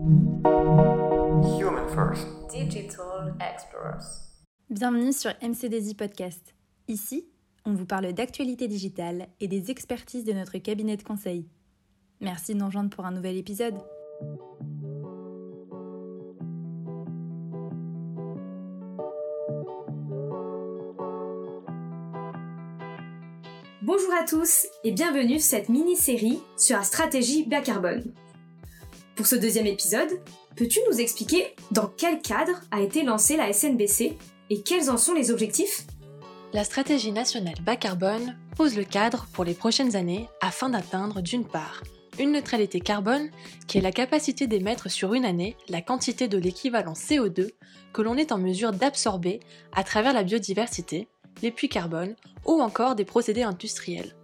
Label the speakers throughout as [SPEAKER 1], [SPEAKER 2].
[SPEAKER 1] Human First.
[SPEAKER 2] Digital Explorers.
[SPEAKER 3] Bienvenue sur MCDZ Podcast. Ici, on vous parle d'actualité digitale et des expertises de notre cabinet de conseil. Merci de nous rejoindre pour un nouvel épisode.
[SPEAKER 4] Bonjour à tous et bienvenue sur cette mini-série sur la stratégie bas carbone. Pour ce deuxième épisode, peux-tu nous expliquer dans quel cadre a été lancée la SNBC et quels en sont les objectifs?
[SPEAKER 5] La stratégie nationale bas carbone pose le cadre pour les prochaines années afin d'atteindre d'une part une neutralité carbone qui est la capacité d'émettre sur une année la quantité de l'équivalent CO2 que l'on est en mesure d'absorber à travers la biodiversité, les puits carbone ou encore des procédés industriels.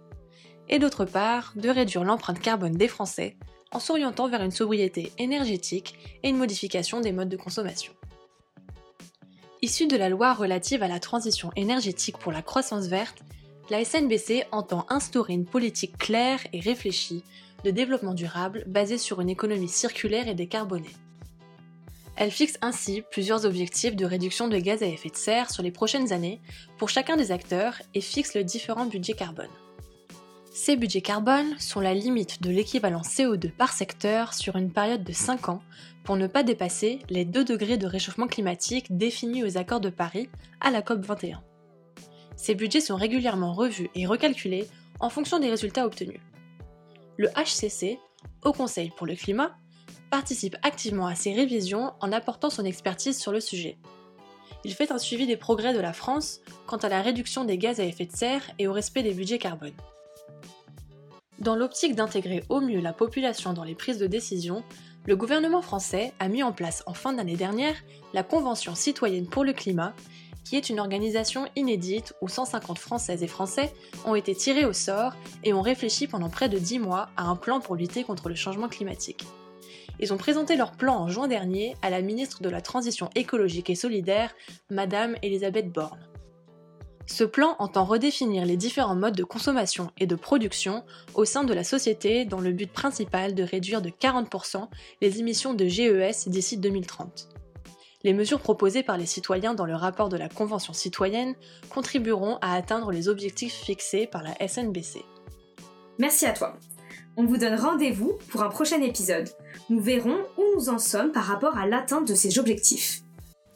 [SPEAKER 5] Et d'autre part, de réduire l'empreinte carbone des Français en s'orientant vers une sobriété énergétique et une modification des modes de consommation. Issue de la loi relative à la transition énergétique pour la croissance verte, la SNBC entend instaurer une politique claire et réfléchie de développement durable basée sur une économie circulaire et décarbonée. Elle fixe ainsi plusieurs objectifs de réduction de gaz à effet de serre sur les prochaines années pour chacun des acteurs et fixe le différent budget carbone. Ces budgets carbone sont la limite de l'équivalent CO2 par secteur sur une période de 5 ans pour ne pas dépasser les 2 degrés de réchauffement climatique définis aux accords de Paris à la COP21. Ces budgets sont régulièrement revus et recalculés en fonction des résultats obtenus. Le HCC, Haut Conseil pour le climat, participe activement à ces révisions en apportant son expertise sur le sujet. Il fait un suivi des progrès de la France quant à la réduction des gaz à effet de serre et au respect des budgets carbone. Dans l'optique d'intégrer au mieux la population dans les prises de décision, le gouvernement français a mis en place en fin d'année dernière la Convention citoyenne pour le climat, qui est une organisation inédite où 150 Françaises et Français ont été tirés au sort et ont réfléchi pendant près de 10 mois à un plan pour lutter contre le changement climatique. Ils ont présenté leur plan en juin dernier à la ministre de la Transition écologique et solidaire, Madame Elisabeth Borne. Ce plan entend redéfinir les différents modes de consommation et de production au sein de la société dans le but principal de réduire de 40% les émissions de GES d'ici 2030. Les mesures proposées par les citoyens dans le rapport de la Convention citoyenne contribueront à atteindre les objectifs fixés par la SNBC.
[SPEAKER 4] Merci à toi. On vous donne rendez-vous pour un prochain épisode. Nous verrons où nous en sommes par rapport à l'atteinte de ces objectifs.